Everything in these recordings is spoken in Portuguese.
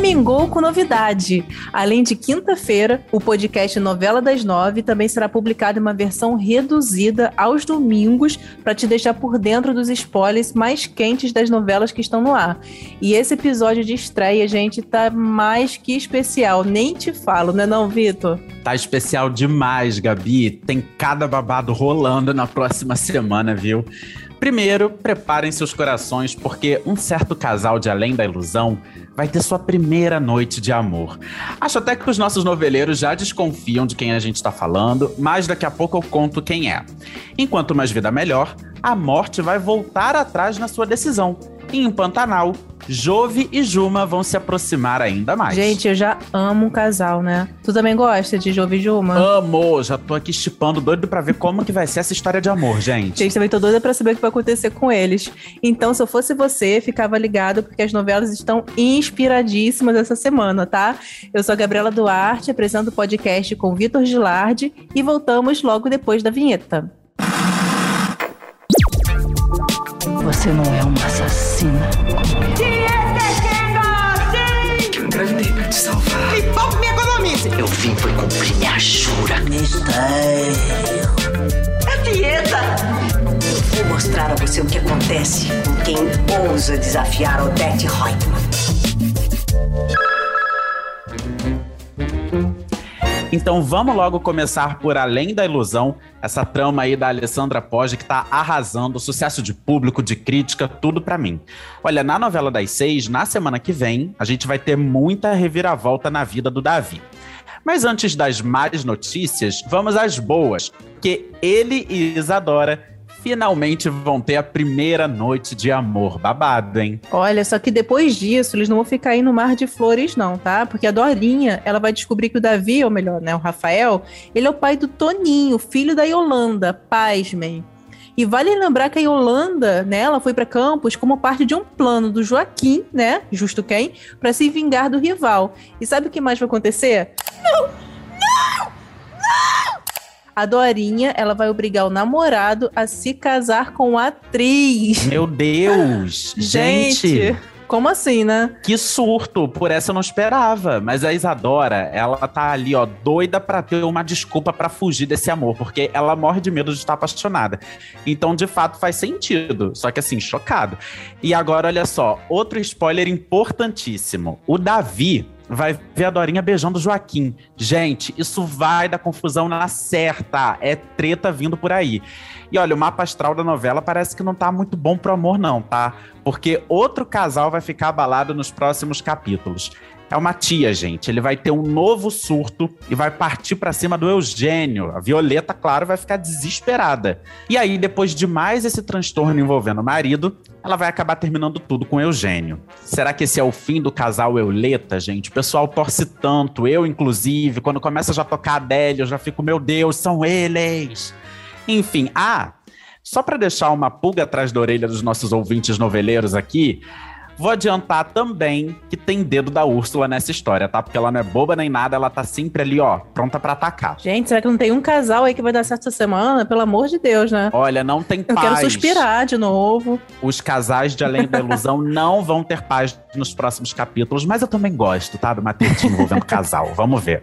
Domingou com novidade. Além de quinta-feira, o podcast Novela das Nove também será publicado em uma versão reduzida aos domingos para te deixar por dentro dos spoilers mais quentes das novelas que estão no ar. E esse episódio de estreia, gente, tá mais que especial. Nem te falo, né não, Vitor? Tá especial demais, Gabi. Tem cada babado rolando na próxima semana, viu? Primeiro, preparem seus corações, porque um certo casal de Além da Ilusão vai ter sua primeira noite de amor. Acho até que os nossos noveleiros já desconfiam de quem a gente está falando, mas daqui a pouco eu conto quem é. Enquanto mais vida melhor, a morte vai voltar atrás na sua decisão. E em Pantanal, Jove e Juma vão se aproximar ainda mais. Gente, eu já amo um casal, né? Tu também gosta de Jove e Juma? Amo! Já tô aqui estipando, doido pra ver como que vai ser essa história de amor, gente. Gente, também tô doida pra saber o que vai acontecer com eles. Então, se eu fosse você, ficava ligado, porque as novelas estão inspiradíssimas essa semana, tá? Eu sou a Gabriela Duarte, apresento o podcast com Vitor Gilardi e voltamos logo depois da vinheta. Você não é uma assassina como eu. Eu engravidei pra te salvar. E pouco me economize. Eu vim foi cumprir minha jura. Mistério. É dieta. Vou mostrar a você o que acontece com quem ousa desafiar Odette Reutemann. Então vamos logo começar por Além da Ilusão, essa trama aí da Alessandra Poggi que tá arrasando, sucesso de público, de crítica, tudo para mim. Olha, na novela das seis, na semana que vem, a gente vai ter muita reviravolta na vida do Davi. Mas antes das más notícias, vamos às boas, que ele e Isadora finalmente vão ter a primeira noite de amor. Babado, hein? Olha, só que depois disso, eles não vão ficar aí no mar de flores, não, tá? Porque a Dorinha, ela vai descobrir que o Davi, ou melhor, né, o Rafael, ele é o pai do Toninho, filho da Yolanda, pasmem. E vale lembrar que a Yolanda, né, ela foi para Campos como parte de um plano do Joaquim, né, justo quem, para se vingar do rival. E sabe o que mais vai acontecer? Não! A Dorinha, ela vai obrigar o namorado a se casar com a atriz. Meu Deus! gente. Gente, como assim, né? Que surto! Por essa eu não esperava. Mas a Isadora, ela tá ali, ó, doida pra ter uma desculpa pra fugir desse amor, porque ela morre de medo de estar apaixonada. Então, de fato, faz sentido. Só que assim, chocado. E agora, olha só, outro spoiler importantíssimo. O Davi vai ver a Dorinha beijando o Joaquim. Gente, isso vai dar confusão na certa. É treta vindo por aí. E olha, o mapa astral da novela parece que não tá muito bom pro amor, não, tá? Porque outro casal vai ficar abalado nos próximos capítulos. É uma tia, gente. Ele vai ter um novo surto e vai partir para cima do Eugênio. A Violeta, claro, vai ficar desesperada. E aí, depois de mais esse transtorno envolvendo o marido, ela vai acabar terminando tudo com o Eugênio. Será que esse é o fim do casal Euleta, gente? O pessoal torce tanto, eu inclusive. Quando começa já a tocar Adélia, eu já fico, meu Deus, são eles. Enfim, ah, só para deixar uma pulga atrás da orelha dos nossos ouvintes noveleiros aqui, Vou adiantar também que tem dedo da Úrsula nessa história, tá? Porque ela não é boba nem nada, ela tá sempre ali, ó, pronta para atacar. Gente, será que não tem um casal aí que vai dar certo essa semana? Pelo amor de Deus, né? Olha, não tem Eu paz. quero suspirar de novo. Os casais de Além da Ilusão não vão ter paz nos próximos capítulos, mas eu também gosto, tá? Do Matetinho envolvendo casal. Vamos ver.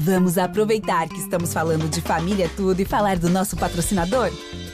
Vamos aproveitar que estamos falando de família tudo e falar do nosso patrocinador?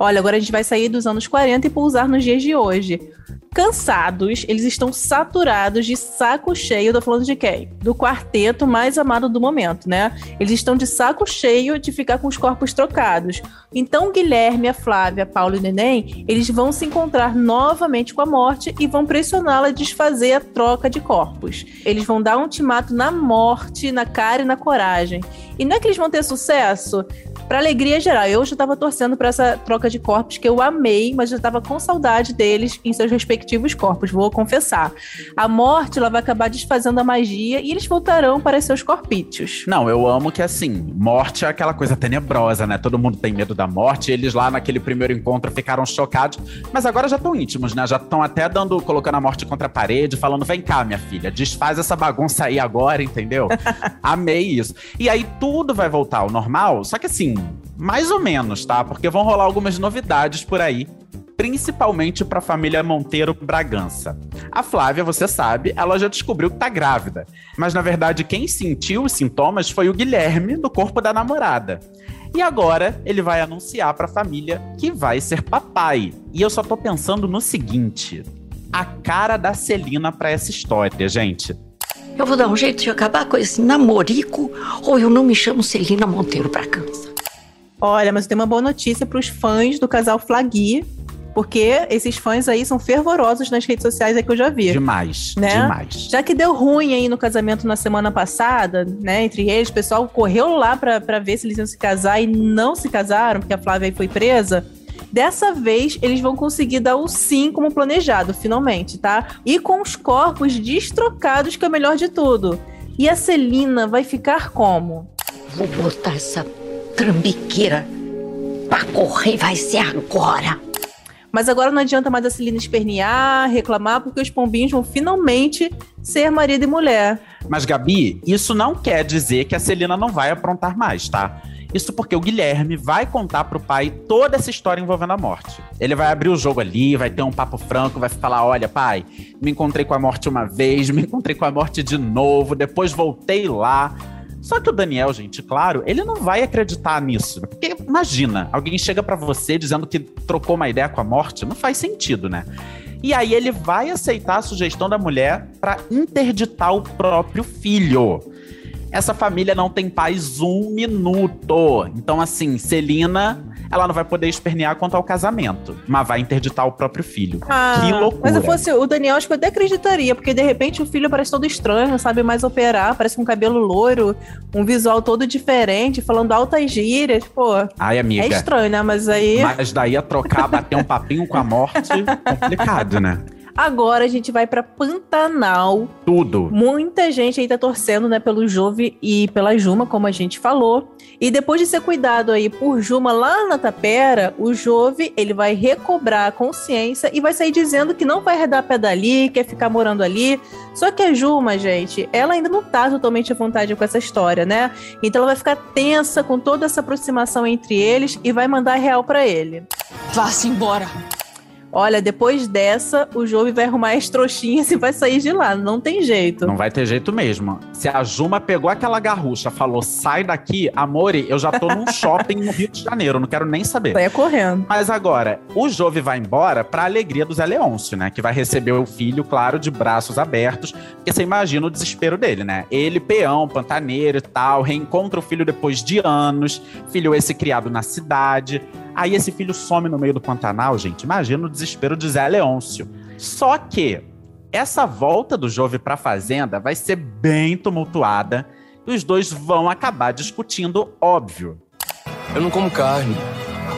Olha, agora a gente vai sair dos anos 40 e pousar nos dias de hoje. Cansados, eles estão saturados de saco cheio. Tô falando de quem? Do quarteto mais amado do momento, né? Eles estão de saco cheio de ficar com os corpos trocados. Então, Guilherme, a Flávia, Paulo e Neném, eles vão se encontrar novamente com a morte e vão pressioná-la a desfazer a troca de corpos. Eles vão dar um ultimato na morte, na cara e na coragem. E não é que eles vão ter sucesso? Pra alegria geral, eu já tava torcendo pra essa troca de corpos que eu amei, mas já tava com saudade deles em seus respectivos corpos, vou confessar. A morte, ela vai acabar desfazendo a magia e eles voltarão para seus corpítios. Não, eu amo que assim, morte é aquela coisa tenebrosa, né? Todo mundo tem medo da morte. Eles lá naquele primeiro encontro ficaram chocados, mas agora já estão íntimos, né? Já estão até dando, colocando a morte contra a parede, falando: vem cá, minha filha, desfaz essa bagunça aí agora, entendeu? Amei isso. E aí tudo vai voltar ao normal, só que assim, mais ou menos, tá? Porque vão rolar algumas novidades por aí principalmente para a família Monteiro Bragança. A Flávia, você sabe, ela já descobriu que tá grávida, mas na verdade quem sentiu os sintomas foi o Guilherme do corpo da namorada. E agora ele vai anunciar para a família que vai ser papai. E eu só tô pensando no seguinte: a cara da Celina para essa história, gente. Eu vou dar um jeito de acabar com esse namorico, ou eu não me chamo Celina Monteiro Bragança. Olha, mas tem uma boa notícia para os fãs do casal Flagui, porque esses fãs aí são fervorosos nas redes sociais aí que eu já vi. Demais, Né? demais. Já que deu ruim aí no casamento na semana passada, né, entre eles, o pessoal correu lá pra, pra ver se eles iam se casar e não se casaram, porque a Flávia aí foi presa. Dessa vez, eles vão conseguir dar o sim como planejado, finalmente, tá? E com os corpos destrocados, que é o melhor de tudo. E a Celina vai ficar como? Vou botar essa trambiqueira pra correr, vai ser agora. Mas agora não adianta mais a Celina espernear, reclamar, porque os pombinhos vão finalmente ser marido e mulher. Mas, Gabi, isso não quer dizer que a Celina não vai aprontar mais, tá? Isso porque o Guilherme vai contar pro pai toda essa história envolvendo a morte. Ele vai abrir o jogo ali, vai ter um papo franco, vai falar: olha, pai, me encontrei com a morte uma vez, me encontrei com a morte de novo, depois voltei lá. Só que o Daniel, gente, claro, ele não vai acreditar nisso. Porque imagina, alguém chega pra você dizendo que trocou uma ideia com a morte, não faz sentido, né? E aí ele vai aceitar a sugestão da mulher pra interditar o próprio filho. Essa família não tem paz um minuto. Então, assim, Celina, ela não vai poder espernear quanto ao casamento, mas vai interditar o próprio filho. que loucura. Mas se fosse o Daniel, acho que eu até acreditaria, porque de repente o filho parece todo estranho, não sabe mais operar, parece com cabelo loiro, um visual todo diferente, falando altas gírias, pô. Ai, amiga. É estranho, né? Mas aí. Mas daí a trocar, bater um papinho com a morte, complicado, né? Agora a gente vai pra Pantanal. Tudo. Muita gente aí tá torcendo, né, pelo Jove e pela Juma, como a gente falou. E depois de ser cuidado aí por Juma lá na Tapera, o Jove, ele vai recobrar a consciência e vai sair dizendo que não vai arredar pé dali, quer ficar morando ali. Só que a Juma, gente, ela ainda não tá totalmente à vontade com essa história, né? Então ela vai ficar tensa com toda essa aproximação entre eles e vai mandar real pra ele. Vá-se embora. Olha, depois dessa, o Jove vai arrumar as trouxinhas e vai sair de lá. Não tem jeito. Não vai ter jeito mesmo. Se a Juma pegou aquela garrucha, falou, sai daqui, amore, eu já tô num shopping no Rio de Janeiro, não quero nem saber. Saia correndo. Mas agora, o Jove vai embora pra alegria do Zé Leôncio, né? Que vai receber o filho, claro, de braços abertos. Porque você imagina o desespero dele, né? Ele, peão, pantaneiro e tal, reencontra o filho depois de anos. Filho esse criado na cidade. Aí esse filho some no meio do Pantanal, gente. Imagina o desespero de Zé Leôncio. Só que essa volta do Jove pra fazenda vai ser bem tumultuada. E os dois vão acabar discutindo, óbvio. Eu não como carne.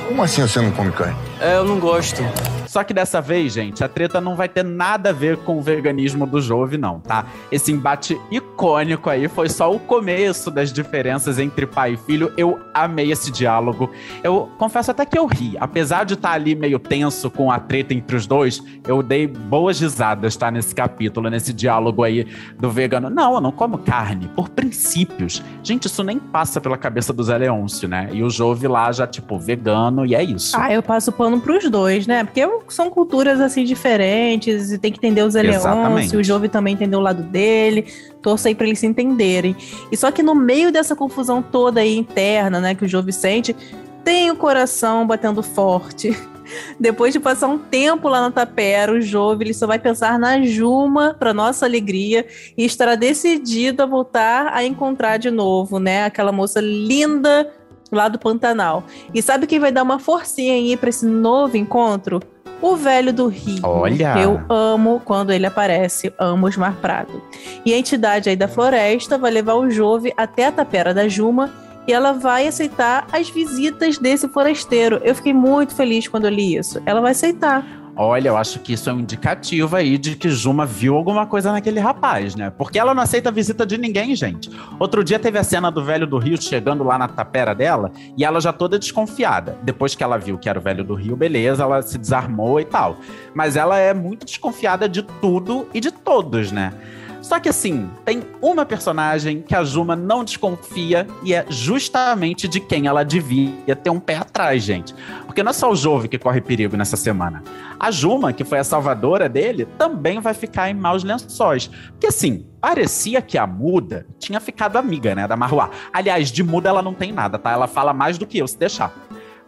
Como assim você não come carne? É, eu não gosto. Só que dessa vez, gente, a treta não vai ter nada a ver com o veganismo do Jove, não, tá? Esse embate icônico aí foi só o começo das diferenças entre pai e filho. Eu amei esse diálogo. Eu confesso até que eu ri. Apesar de estar ali meio tenso com a treta entre os dois, eu dei boas risadas, tá? Nesse capítulo, nesse diálogo aí do vegano. Não, eu não como carne, por princípios. Gente, isso nem passa pela cabeça do Zé Leôncio, né? E o Jove lá já, tipo, vegano, e é isso. Ah, eu passo pano pros dois, né? Porque são culturas assim diferentes e tem que entender os. Leôncio, o Jove também entender o lado dele. Torço aí pra eles se entenderem. E só que no meio dessa confusão toda aí interna, né, que o Jove sente, tem o coração batendo forte. Depois de passar um tempo lá na Tapera, o Jove ele só vai pensar na Juma, para nossa alegria, e estará decidido a voltar a encontrar de novo, né? Aquela moça linda lá do Pantanal. E sabe quem vai dar uma forcinha aí para esse novo encontro? O velho do Rio. Olha! Eu amo quando ele aparece, amo Osmar Prado. E a entidade aí da floresta vai levar o Jove até a tapera da Juma e ela vai aceitar as visitas desse forasteiro. Eu fiquei muito feliz quando eu li isso. Ela vai aceitar. Olha, eu acho que isso é um indicativo aí de que Juma viu alguma coisa naquele rapaz, né? Porque ela não aceita a visita de ninguém, gente. Outro dia teve a cena do velho do Rio chegando lá na tapera dela e ela já toda desconfiada. Depois que ela viu que era o velho do Rio, beleza, ela se desarmou e tal. Mas ela é muito desconfiada de tudo e de todos, né? Só que assim, tem uma personagem que a Juma não desconfia e é justamente de quem ela devia ter um pé atrás, gente. Porque não é só o Jove que corre perigo nessa semana. A Juma, que foi a salvadora dele, também vai ficar em maus lençóis. Porque assim, parecia que a Muda tinha ficado amiga, né, da Marruá. Aliás, de Muda ela não tem nada, tá? Ela fala mais do que eu, se deixar.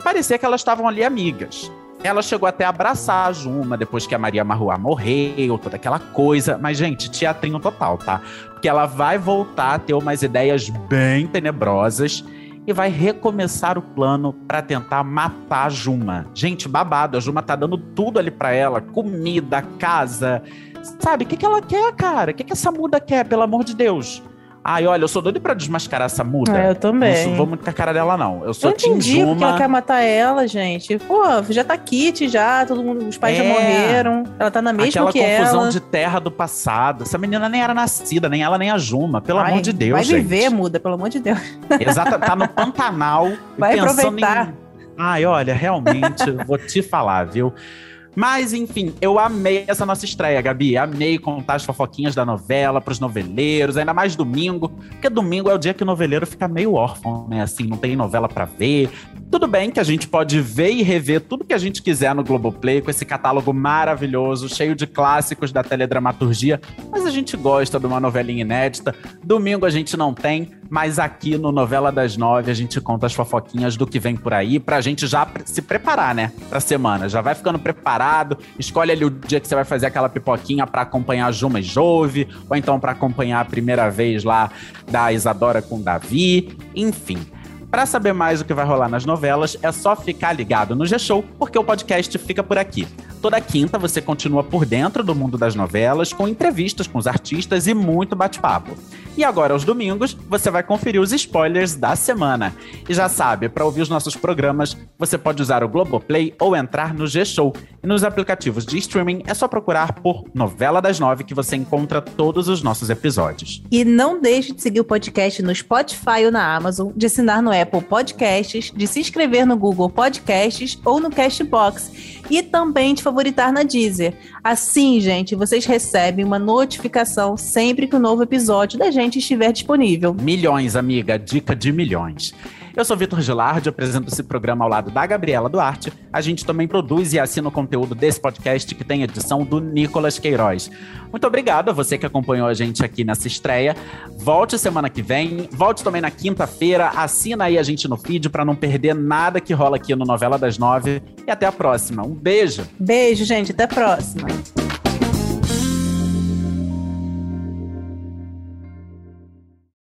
Parecia que elas estavam ali amigas. Ela chegou até a abraçar a Juma depois que a Maria Marruá morreu, toda aquela coisa. Mas, gente, teatrinho total, tá? Porque ela vai voltar a ter umas ideias bem tenebrosas e vai recomeçar o plano para tentar matar a Juma. Gente, babado, a Juma tá dando tudo ali para ela, comida, casa. Sabe, o que, que ela quer, cara? O que, que essa muda quer, pelo amor de Deus? Ai, olha, eu sou doido pra desmascarar essa muda. É, eu também. Não vou muito com a cara dela, não. Eu sou Eu entendi porque ela quer matar ela, gente. Pô, já tá kit já, todo mundo, os pais já É. morreram. Ela tá na mesma Aquela que confusão ela. de terra do passado. Essa menina nem era nascida, nem ela, nem a Juma. Pelo Ai, amor de Deus, Vai gente. viver, muda, pelo amor de Deus. Exata, tá no Pantanal. Vai pensando aproveitar. Em... Ai, olha, realmente, vou te falar, viu? Mas, enfim, eu amei essa nossa estreia, Gabi. Amei contar as fofoquinhas da novela pros noveleiros, ainda mais domingo, porque domingo é o dia que o noveleiro fica meio órfão, né? Assim, não tem novela pra ver. Tudo bem que a gente pode ver e rever tudo que a gente quiser no Globoplay, com esse catálogo maravilhoso, cheio de clássicos da teledramaturgia, mas a gente gosta de uma novelinha inédita. Domingo a gente não tem, mas aqui no Novela das Nove a gente conta as fofoquinhas do que vem por aí, pra gente já se preparar, né? Pra semana. Já vai ficando preparado, escolhe ali o dia que você vai fazer aquela pipoquinha pra acompanhar Juma e Jove, ou então pra acompanhar a primeira vez lá da Isadora com Davi, enfim. Para saber mais o que vai rolar nas novelas, é só ficar ligado no G-Show, porque o podcast fica por aqui. Toda quinta você continua por dentro do mundo das novelas, com entrevistas com os artistas e muito bate-papo. E agora, aos domingos, você vai conferir os spoilers da semana. E já sabe, para ouvir os nossos programas, você pode usar o Globoplay ou entrar no G-Show. E nos aplicativos de streaming é só procurar por Novela das Nove que você encontra todos os nossos episódios. E não deixe de seguir o podcast no Spotify ou na Amazon, de assinar no Apple Podcasts, de se inscrever no Google Podcasts ou no Castbox e também de favoritar na Deezer. Assim, gente, vocês recebem uma notificação sempre que o novo episódio da gente estiver disponível. Milhões, amiga, dica de milhões. Eu sou Vitor Gilardi, apresento esse programa ao lado da Gabriela Duarte. A gente também produz e assina o conteúdo desse podcast que tem edição do Nicolas Queiroz. Muito obrigado a você que acompanhou a gente aqui nessa estreia. Volte semana que vem, volte também na quinta-feira, assina aí a gente no feed para não perder nada que rola aqui no Novela das Nove. E até a próxima. Um beijo! Beijo, gente, até a próxima.